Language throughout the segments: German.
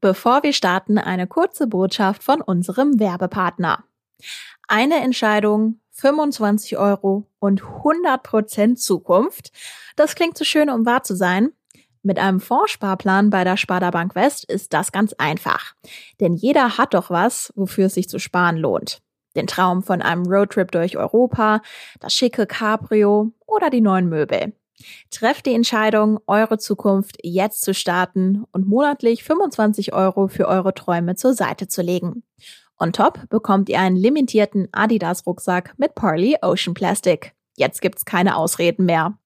Bevor wir starten, eine kurze Botschaft von unserem Werbepartner. Eine Entscheidung, 25 Euro und 100% Zukunft. Das klingt zu schön, um wahr zu sein. Mit einem Fondssparplan bei der Sparda Bank West ist das ganz einfach. Denn jeder hat doch was, wofür es sich zu sparen lohnt. Den Traum von einem Roadtrip durch Europa, das schicke Cabrio oder die neuen Möbel. Trefft die Entscheidung, eure Zukunft jetzt zu starten und monatlich 25 Euro für eure Träume zur Seite zu legen. On top bekommt ihr einen limitierten Adidas-Rucksack mit Parley Ocean Plastic. Jetzt gibt's keine Ausreden mehr.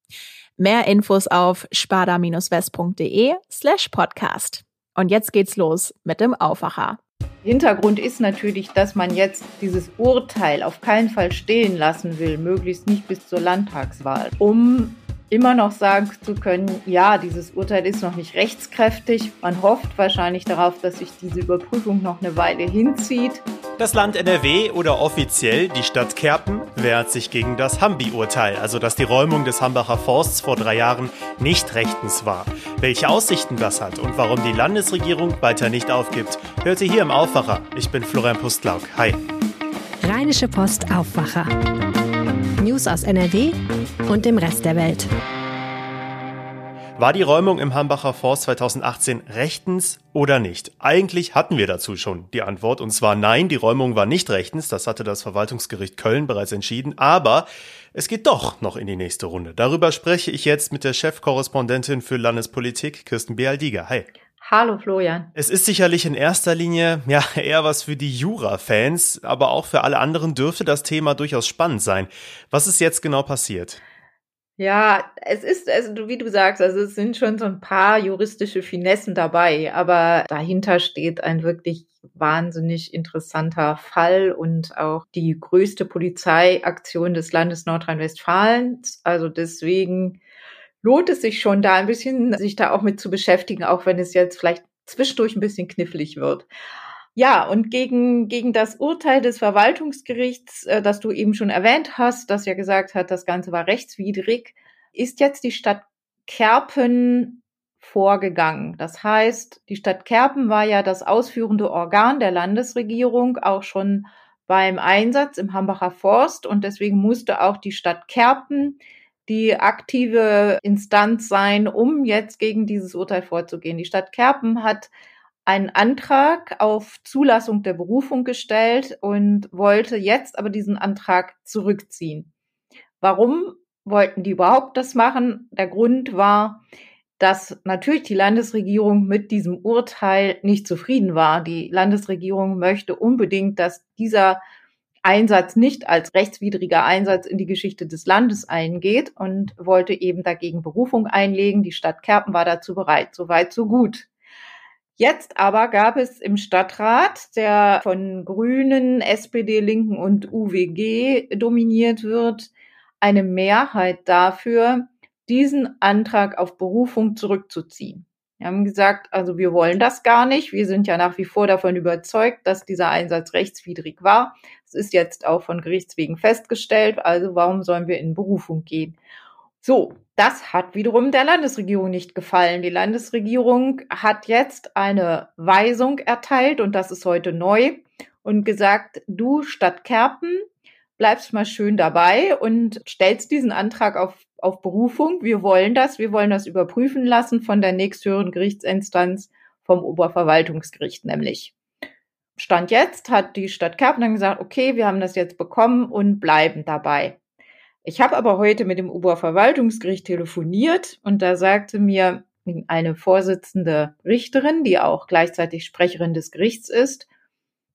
Mehr Infos auf spada-west.de slash podcast. Und jetzt geht's los mit dem Aufwacher. Hintergrund ist natürlich, dass man jetzt dieses Urteil auf keinen Fall stehen lassen will, möglichst nicht bis zur Landtagswahl, um immer noch sagen zu können, ja, dieses Urteil ist noch nicht rechtskräftig. Man hofft wahrscheinlich darauf, dass sich diese Überprüfung noch eine Weile hinzieht. Das Land NRW oder offiziell die Stadt Kerpen wehrt sich gegen das Hambi-Urteil, also dass die Räumung des Hambacher Forsts vor drei Jahren nicht rechtens war. Welche Aussichten das hat und warum die Landesregierung weiter nicht aufgibt, hört ihr hier im Aufwacher. Ich bin Florian Pustlauk. Hi. Rheinische Post Aufwacher. News aus NRW und dem Rest der Welt. War die Räumung im Hambacher Forst 2018 rechtens oder nicht? Eigentlich hatten wir dazu schon die Antwort und zwar nein, die Räumung war nicht rechtens, das hatte das Verwaltungsgericht Köln bereits entschieden, aber es geht doch noch in die nächste Runde. Darüber spreche ich jetzt mit der Chefkorrespondentin für Landespolitik, Kirsten Bealdiger. Hi. Hallo Florian. Es ist sicherlich in erster Linie ja eher was für die Jura-Fans, aber auch für alle anderen dürfte das Thema durchaus spannend sein. Was ist jetzt genau passiert? Ja, es ist, also wie du sagst, also es sind schon so ein paar juristische Finessen dabei, aber dahinter steht ein wirklich wahnsinnig interessanter Fall und auch die größte Polizeiaktion des Landes Nordrhein-Westfalen. Also deswegen lohnt es sich schon da ein bisschen, sich da auch mit zu beschäftigen, auch wenn es jetzt vielleicht zwischendurch ein bisschen knifflig wird. Ja, und gegen, gegen das Urteil des Verwaltungsgerichts, äh, das du eben schon erwähnt hast, das ja gesagt hat, das Ganze war rechtswidrig, ist jetzt die Stadt Kerpen vorgegangen. Das heißt, die Stadt Kerpen war ja das ausführende Organ der Landesregierung, auch schon beim Einsatz im Hambacher Forst und deswegen musste auch die Stadt Kerpen die aktive Instanz sein, um jetzt gegen dieses Urteil vorzugehen. Die Stadt Kerpen hat einen Antrag auf Zulassung der Berufung gestellt und wollte jetzt aber diesen Antrag zurückziehen. Warum wollten die überhaupt das machen? Der Grund war, dass natürlich die Landesregierung mit diesem Urteil nicht zufrieden war. Die Landesregierung möchte unbedingt, dass dieser Einsatz nicht als rechtswidriger Einsatz in die Geschichte des Landes eingeht und wollte eben dagegen Berufung einlegen. Die Stadt Kerpen war dazu bereit. Soweit, so gut. Jetzt aber gab es im Stadtrat, der von Grünen, SPD, Linken und UWG dominiert wird, eine Mehrheit dafür, diesen Antrag auf Berufung zurückzuziehen. Wir haben gesagt, also wir wollen das gar nicht. Wir sind ja nach wie vor davon überzeugt, dass dieser Einsatz rechtswidrig war. Es ist jetzt auch von Gerichtswegen festgestellt. Also warum sollen wir in Berufung gehen? So, das hat wiederum der Landesregierung nicht gefallen. Die Landesregierung hat jetzt eine Weisung erteilt und das ist heute neu und gesagt, du Stadt Kerpen bleibst mal schön dabei und stellst diesen Antrag auf, auf Berufung. Wir wollen das, wir wollen das überprüfen lassen von der nächsthöheren Gerichtsinstanz vom Oberverwaltungsgericht nämlich. Stand jetzt hat die Stadt Kerpen gesagt, okay, wir haben das jetzt bekommen und bleiben dabei. Ich habe aber heute mit dem Oberverwaltungsgericht telefoniert und da sagte mir eine Vorsitzende Richterin, die auch gleichzeitig Sprecherin des Gerichts ist,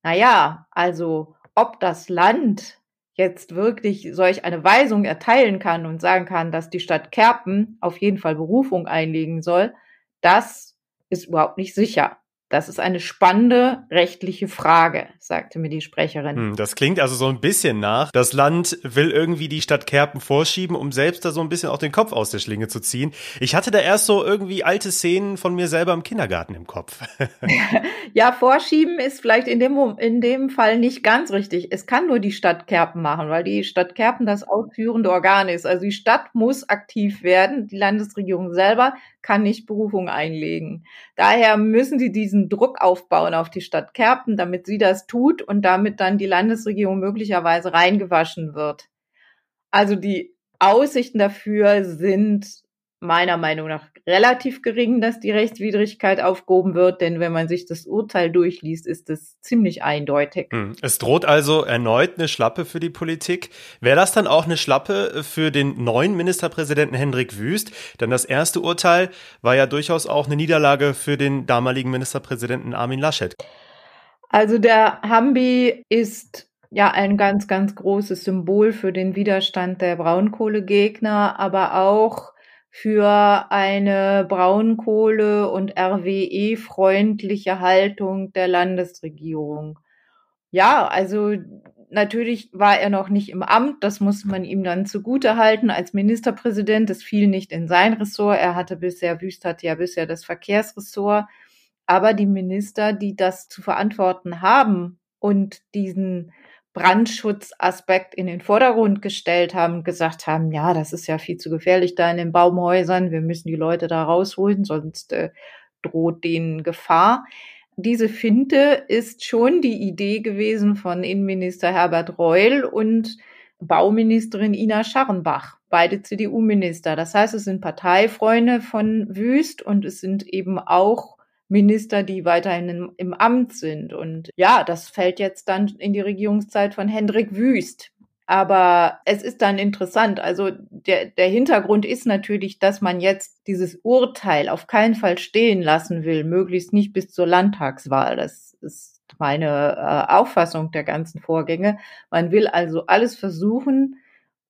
na ja, also ob das Land jetzt wirklich solch eine Weisung erteilen kann und sagen kann, dass die Stadt Kerpen auf jeden Fall Berufung einlegen soll, das ist überhaupt nicht sicher. Das ist eine spannende rechtliche Frage, sagte mir die Sprecherin. Hm, das klingt also so ein bisschen nach. Das Land will irgendwie die Stadt Kerpen vorschieben, um selbst da so ein bisschen auch den Kopf aus der Schlinge zu ziehen. Ich hatte da erst so irgendwie alte Szenen von mir selber im Kindergarten im Kopf. ja, vorschieben ist vielleicht in dem, in dem Fall nicht ganz richtig. Es kann nur die Stadt Kerpen machen, weil die Stadt Kerpen das ausführende Organ ist. Also die Stadt muss aktiv werden. Die Landesregierung selber kann nicht Berufung einlegen. Daher müssen sie diesen diesen Druck aufbauen auf die Stadt Kerpen, damit sie das tut und damit dann die Landesregierung möglicherweise reingewaschen wird. Also die Aussichten dafür sind meiner Meinung nach relativ gering, dass die Rechtswidrigkeit aufgehoben wird, denn wenn man sich das Urteil durchliest, ist es ziemlich eindeutig. Hm. Es droht also erneut eine Schlappe für die Politik. Wäre das dann auch eine Schlappe für den neuen Ministerpräsidenten Hendrik Wüst? Denn das erste Urteil war ja durchaus auch eine Niederlage für den damaligen Ministerpräsidenten Armin Laschet. Also der Hambi ist ja ein ganz, ganz großes Symbol für den Widerstand der Braunkohlegegner, aber auch für eine Braunkohle- und RWE-freundliche Haltung der Landesregierung. Ja, also natürlich war er noch nicht im Amt, das muss man ihm dann zugute halten als Ministerpräsident. Das fiel nicht in sein Ressort. Er hatte bisher, Wüst hatte ja bisher das Verkehrsressort. Aber die Minister, die das zu verantworten haben und diesen Brandschutzaspekt in den Vordergrund gestellt haben, gesagt haben, ja, das ist ja viel zu gefährlich da in den Baumhäusern, wir müssen die Leute da rausholen, sonst äh, droht denen Gefahr. Diese Finte ist schon die Idee gewesen von Innenminister Herbert Reul und Bauministerin Ina Scharrenbach, beide CDU-Minister. Das heißt, es sind Parteifreunde von Wüst und es sind eben auch Minister, die weiterhin im, im, Amt sind. Und ja, das fällt jetzt dann in die Regierungszeit von Hendrik Wüst. Aber es ist dann interessant. Also der, der Hintergrund ist natürlich, dass man jetzt dieses Urteil auf keinen Fall stehen lassen will, möglichst nicht bis zur Landtagswahl. Das ist meine äh, Auffassung der ganzen Vorgänge. Man will also alles versuchen,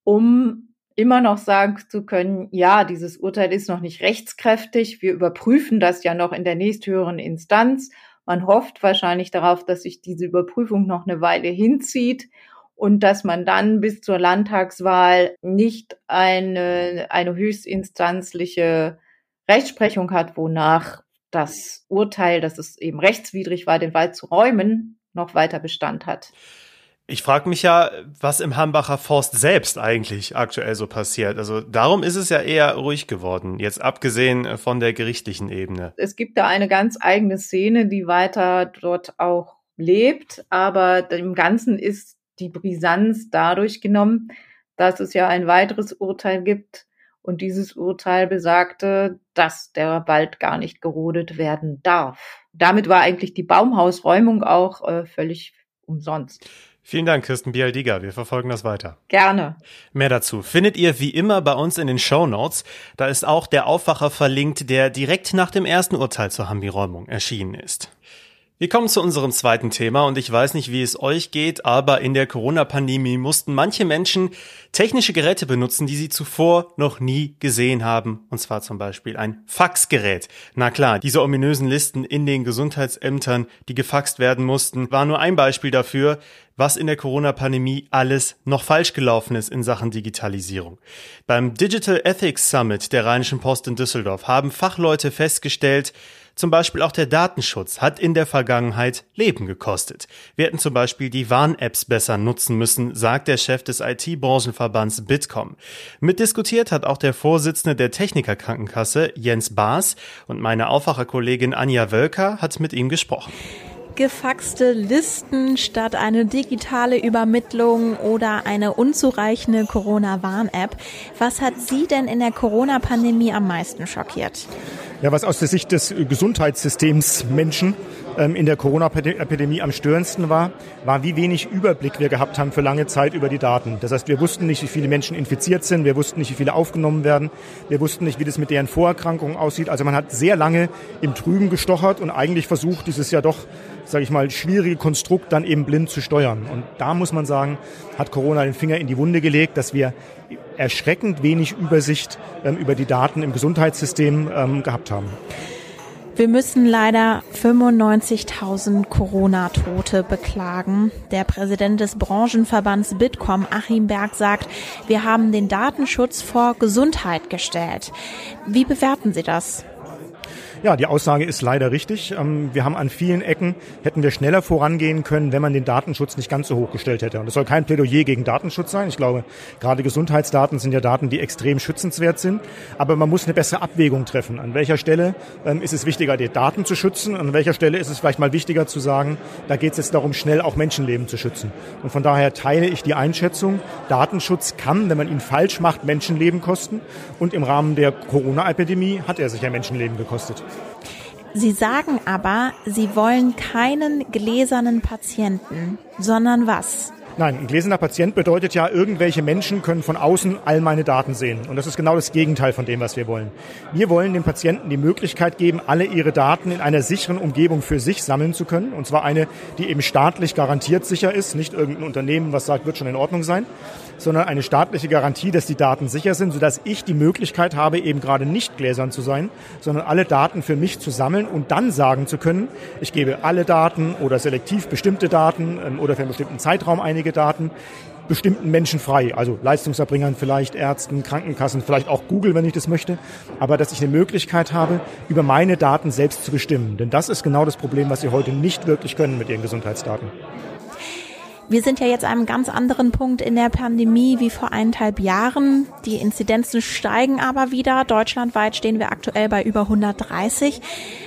um immer noch sagen zu können, ja, dieses Urteil ist noch nicht rechtskräftig, wir überprüfen das ja noch in der nächsthöheren Instanz. Man hofft wahrscheinlich darauf, dass sich diese Überprüfung noch eine Weile hinzieht und dass man dann bis zur Landtagswahl nicht eine, eine höchstinstanzliche Rechtsprechung hat, wonach das Urteil, dass es eben rechtswidrig war, den Wald zu räumen, noch weiter Bestand hat. Ich frage mich ja, was im Hambacher Forst selbst eigentlich aktuell so passiert. Also darum ist es ja eher ruhig geworden, jetzt abgesehen von der gerichtlichen Ebene. Es gibt da eine ganz eigene Szene, die weiter dort auch lebt, aber im Ganzen ist die Brisanz dadurch genommen, dass es ja ein weiteres Urteil gibt und dieses Urteil besagte, dass der Wald gar nicht gerodet werden darf. Damit war eigentlich die Baumhausräumung auch äh, völlig umsonst. Vielen Dank, Kirsten Bialdiga. Wir verfolgen das weiter. Gerne. Mehr dazu findet ihr wie immer bei uns in den Show Notes. Da ist auch der Aufwacher verlinkt, der direkt nach dem ersten Urteil zur Hambi-Räumung erschienen ist. Wir kommen zu unserem zweiten Thema und ich weiß nicht, wie es euch geht, aber in der Corona-Pandemie mussten manche Menschen technische Geräte benutzen, die sie zuvor noch nie gesehen haben. Und zwar zum Beispiel ein Faxgerät. Na klar, diese ominösen Listen in den Gesundheitsämtern, die gefaxt werden mussten, war nur ein Beispiel dafür, was in der Corona-Pandemie alles noch falsch gelaufen ist in Sachen Digitalisierung. Beim Digital Ethics Summit der Rheinischen Post in Düsseldorf haben Fachleute festgestellt, zum Beispiel auch der Datenschutz hat in der Vergangenheit Leben gekostet. Wir hätten zum Beispiel die Warn-Apps besser nutzen müssen, sagt der Chef des IT-Branchenverbands Bitkom. Mitdiskutiert hat auch der Vorsitzende der Technikerkrankenkasse Jens Baas und meine Aufwacherkollegin Anja Wölker hat mit ihm gesprochen gefaxte Listen statt eine digitale Übermittlung oder eine unzureichende Corona-Warn-App. Was hat Sie denn in der Corona-Pandemie am meisten schockiert? Ja, was aus der Sicht des Gesundheitssystems Menschen in der Corona-Epidemie am störendsten war, war, wie wenig Überblick wir gehabt haben für lange Zeit über die Daten. Das heißt, wir wussten nicht, wie viele Menschen infiziert sind, wir wussten nicht, wie viele aufgenommen werden, wir wussten nicht, wie das mit deren Vorerkrankungen aussieht. Also man hat sehr lange im Trüben gestochert und eigentlich versucht, dieses ja doch sage ich mal, schwierige Konstrukt dann eben blind zu steuern. Und da muss man sagen, hat Corona den Finger in die Wunde gelegt, dass wir erschreckend wenig Übersicht ähm, über die Daten im Gesundheitssystem ähm, gehabt haben. Wir müssen leider 95.000 Corona-Tote beklagen. Der Präsident des Branchenverbands Bitkom, Achim Berg, sagt, wir haben den Datenschutz vor Gesundheit gestellt. Wie bewerten Sie das? Ja, die Aussage ist leider richtig. Ähm, wir haben an vielen Ecken, hätten wir schneller vorangehen können, wenn man den Datenschutz nicht ganz so hoch gestellt hätte. Und das soll kein Plädoyer gegen Datenschutz sein. Ich glaube, gerade Gesundheitsdaten sind ja Daten, die extrem schützenswert sind. Aber man muss eine bessere Abwägung treffen. An welcher Stelle ähm, ist es wichtiger, die Daten zu schützen? An welcher Stelle ist es vielleicht mal wichtiger zu sagen, da geht es jetzt darum, schnell auch Menschenleben zu schützen. Und von daher teile ich die Einschätzung, Datenschutz kann, wenn man ihn falsch macht, Menschenleben kosten. Und im Rahmen der Corona-Epidemie hat er sicher Menschenleben gekostet. Sie sagen aber, Sie wollen keinen gläsernen Patienten, sondern was? Nein, ein gläserner Patient bedeutet ja, irgendwelche Menschen können von außen all meine Daten sehen. Und das ist genau das Gegenteil von dem, was wir wollen. Wir wollen den Patienten die Möglichkeit geben, alle ihre Daten in einer sicheren Umgebung für sich sammeln zu können. Und zwar eine, die eben staatlich garantiert sicher ist, nicht irgendein Unternehmen, was sagt, wird schon in Ordnung sein sondern eine staatliche Garantie, dass die Daten sicher sind, sodass ich die Möglichkeit habe, eben gerade nicht gläsern zu sein, sondern alle Daten für mich zu sammeln und dann sagen zu können, ich gebe alle Daten oder selektiv bestimmte Daten ähm, oder für einen bestimmten Zeitraum einige Daten bestimmten Menschen frei, also Leistungserbringern vielleicht, Ärzten, Krankenkassen, vielleicht auch Google, wenn ich das möchte, aber dass ich eine Möglichkeit habe, über meine Daten selbst zu bestimmen. Denn das ist genau das Problem, was Sie heute nicht wirklich können mit Ihren Gesundheitsdaten. Wir sind ja jetzt an einem ganz anderen Punkt in der Pandemie wie vor eineinhalb Jahren. Die Inzidenzen steigen aber wieder. Deutschlandweit stehen wir aktuell bei über 130.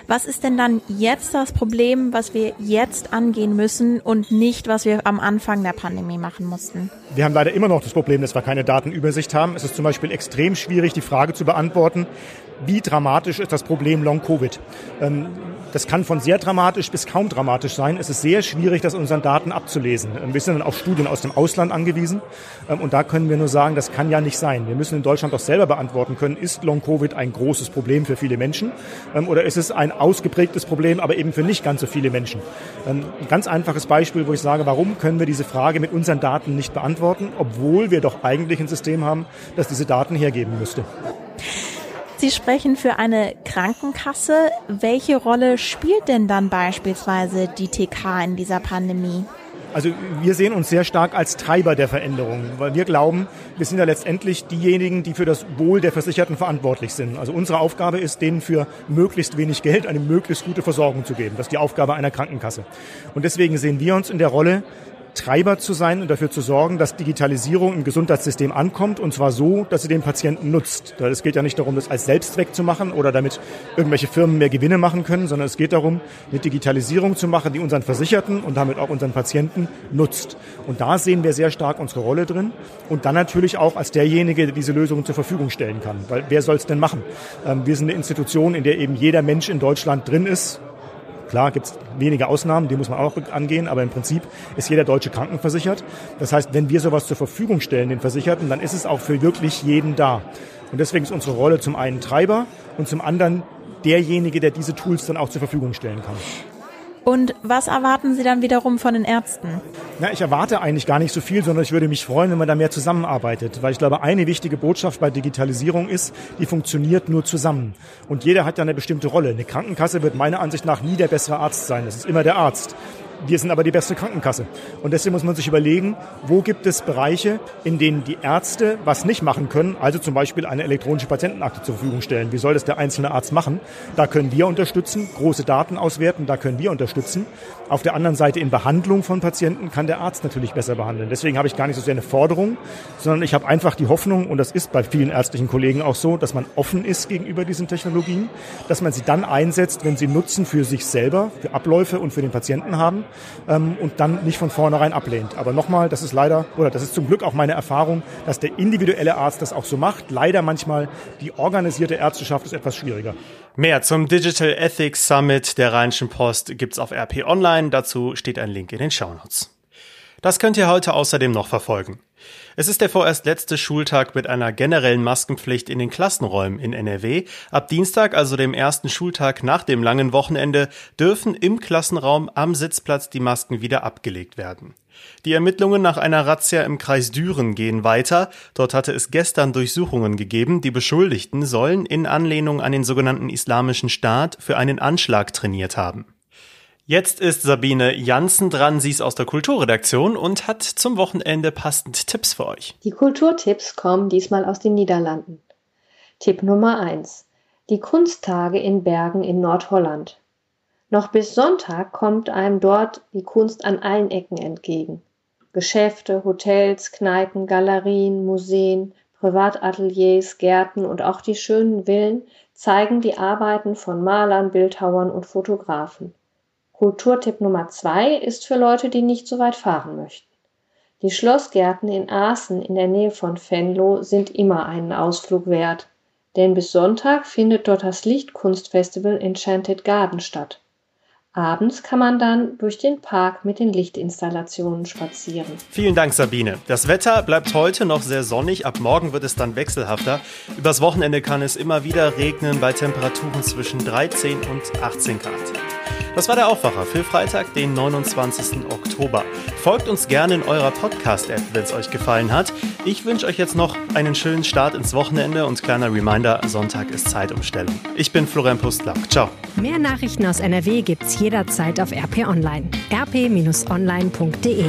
Was ist denn dann jetzt das Problem, was wir jetzt angehen müssen und nicht, was wir am Anfang der Pandemie machen mussten? Wir haben leider immer noch das Problem, dass wir keine Datenübersicht haben. Es ist zum Beispiel extrem schwierig, die Frage zu beantworten, wie dramatisch ist das Problem Long-Covid. Ähm, das kann von sehr dramatisch bis kaum dramatisch sein. Es ist sehr schwierig, das unseren Daten abzulesen. Ähm, wir sind dann auf Studien aus dem Ausland angewiesen. Ähm, und da können wir nur sagen, das kann ja nicht sein. Wir müssen in Deutschland doch selber beantworten können, ist Long-Covid ein großes Problem für viele Menschen? Ähm, oder ist es ein ausgeprägtes Problem, aber eben für nicht ganz so viele Menschen? Ein ganz einfaches Beispiel, wo ich sage, warum können wir diese Frage mit unseren Daten nicht beantworten, obwohl wir doch eigentlich ein System haben, das diese Daten hergeben müsste? Sie sprechen für eine Krankenkasse. Welche Rolle spielt denn dann beispielsweise die TK in dieser Pandemie? Also wir sehen uns sehr stark als Treiber der Veränderung, weil wir glauben, wir sind ja letztendlich diejenigen, die für das Wohl der Versicherten verantwortlich sind. Also unsere Aufgabe ist, denen für möglichst wenig Geld eine möglichst gute Versorgung zu geben. Das ist die Aufgabe einer Krankenkasse. Und deswegen sehen wir uns in der Rolle, Treiber zu sein und dafür zu sorgen, dass Digitalisierung im Gesundheitssystem ankommt und zwar so, dass sie den Patienten nutzt. Es geht ja nicht darum, das als Selbstzweck zu machen oder damit irgendwelche Firmen mehr Gewinne machen können, sondern es geht darum, eine Digitalisierung zu machen, die unseren Versicherten und damit auch unseren Patienten nutzt. Und da sehen wir sehr stark unsere Rolle drin und dann natürlich auch als derjenige, der diese Lösungen zur Verfügung stellen kann. Weil wer soll es denn machen? Ähm, wir sind eine Institution, in der eben jeder Mensch in Deutschland drin ist, Klar gibt es wenige Ausnahmen, die muss man auch angehen, aber im Prinzip ist jeder Deutsche krankenversichert. Das heißt, wenn wir sowas zur Verfügung stellen, den Versicherten, dann ist es auch für wirklich jeden da. Und deswegen ist unsere Rolle zum einen Treiber und zum anderen derjenige, der diese Tools dann auch zur Verfügung stellen kann. Und was erwarten Sie dann wiederum von den Ärzten? Na, ich erwarte eigentlich gar nicht so viel, sondern ich würde mich freuen, wenn man da mehr zusammenarbeitet. Weil ich glaube, eine wichtige Botschaft bei Digitalisierung ist, die funktioniert nur zusammen. Und jeder hat ja eine bestimmte Rolle. Eine Krankenkasse wird meiner Ansicht nach nie der bessere Arzt sein. Das ist immer der Arzt. Wir sind aber die beste Krankenkasse. Und deswegen muss man sich überlegen, wo gibt es Bereiche, in denen die Ärzte was nicht machen können, also zum Beispiel eine elektronische Patientenakte zur Verfügung stellen. Wie soll das der einzelne Arzt machen? Da können wir unterstützen, große Daten auswerten, da können wir unterstützen. Auf der anderen Seite in Behandlung von Patienten kann der Arzt natürlich besser behandeln. Deswegen habe ich gar nicht so sehr eine Forderung, sondern ich habe einfach die Hoffnung, und das ist bei vielen ärztlichen Kollegen auch so, dass man offen ist gegenüber diesen Technologien, dass man sie dann einsetzt, wenn sie Nutzen für sich selber, für Abläufe und für den Patienten haben ähm, und dann nicht von vornherein ablehnt. Aber nochmal, das ist leider, oder das ist zum Glück auch meine Erfahrung, dass der individuelle Arzt das auch so macht. Leider manchmal die organisierte Ärzteschaft ist etwas schwieriger. Mehr zum Digital Ethics Summit der Rheinischen Post gibt's auf RP Online. Dazu steht ein Link in den Shownotes. Das könnt ihr heute außerdem noch verfolgen. Es ist der vorerst letzte Schultag mit einer generellen Maskenpflicht in den Klassenräumen in NRW. Ab Dienstag, also dem ersten Schultag nach dem langen Wochenende, dürfen im Klassenraum am Sitzplatz die Masken wieder abgelegt werden. Die Ermittlungen nach einer Razzia im Kreis Düren gehen weiter. Dort hatte es gestern Durchsuchungen gegeben. Die Beschuldigten sollen in Anlehnung an den sogenannten Islamischen Staat für einen Anschlag trainiert haben. Jetzt ist Sabine Janssen dran, sie ist aus der Kulturredaktion und hat zum Wochenende passend Tipps für euch. Die Kulturtipps kommen diesmal aus den Niederlanden. Tipp Nummer 1. die Kunsttage in Bergen in Nordholland. Noch bis Sonntag kommt einem dort die Kunst an allen Ecken entgegen. Geschäfte, Hotels, Kneipen, Galerien, Museen, Privatateliers, Gärten und auch die schönen Villen zeigen die Arbeiten von Malern, Bildhauern und Fotografen. Kulturtipp Nummer zwei ist für Leute, die nicht so weit fahren möchten. Die Schlossgärten in Aachen in der Nähe von Venlo sind immer einen Ausflug wert, denn bis Sonntag findet dort das Lichtkunstfestival Enchanted Garden statt. Abends kann man dann durch den Park mit den Lichtinstallationen spazieren. Vielen Dank, Sabine. Das Wetter bleibt heute noch sehr sonnig. Ab morgen wird es dann wechselhafter. Übers Wochenende kann es immer wieder regnen bei Temperaturen zwischen 13 und 18 Grad. Das war der Aufwacher für Freitag, den 29. Oktober. Folgt uns gerne in eurer Podcast-App, wenn es euch gefallen hat. Ich wünsche euch jetzt noch einen schönen Start ins Wochenende und kleiner Reminder, Sonntag ist Zeitumstellung. Ich bin Florian Pustlauk. Ciao. Mehr Nachrichten aus NRW gibt's jederzeit auf RP Online. rp-online.de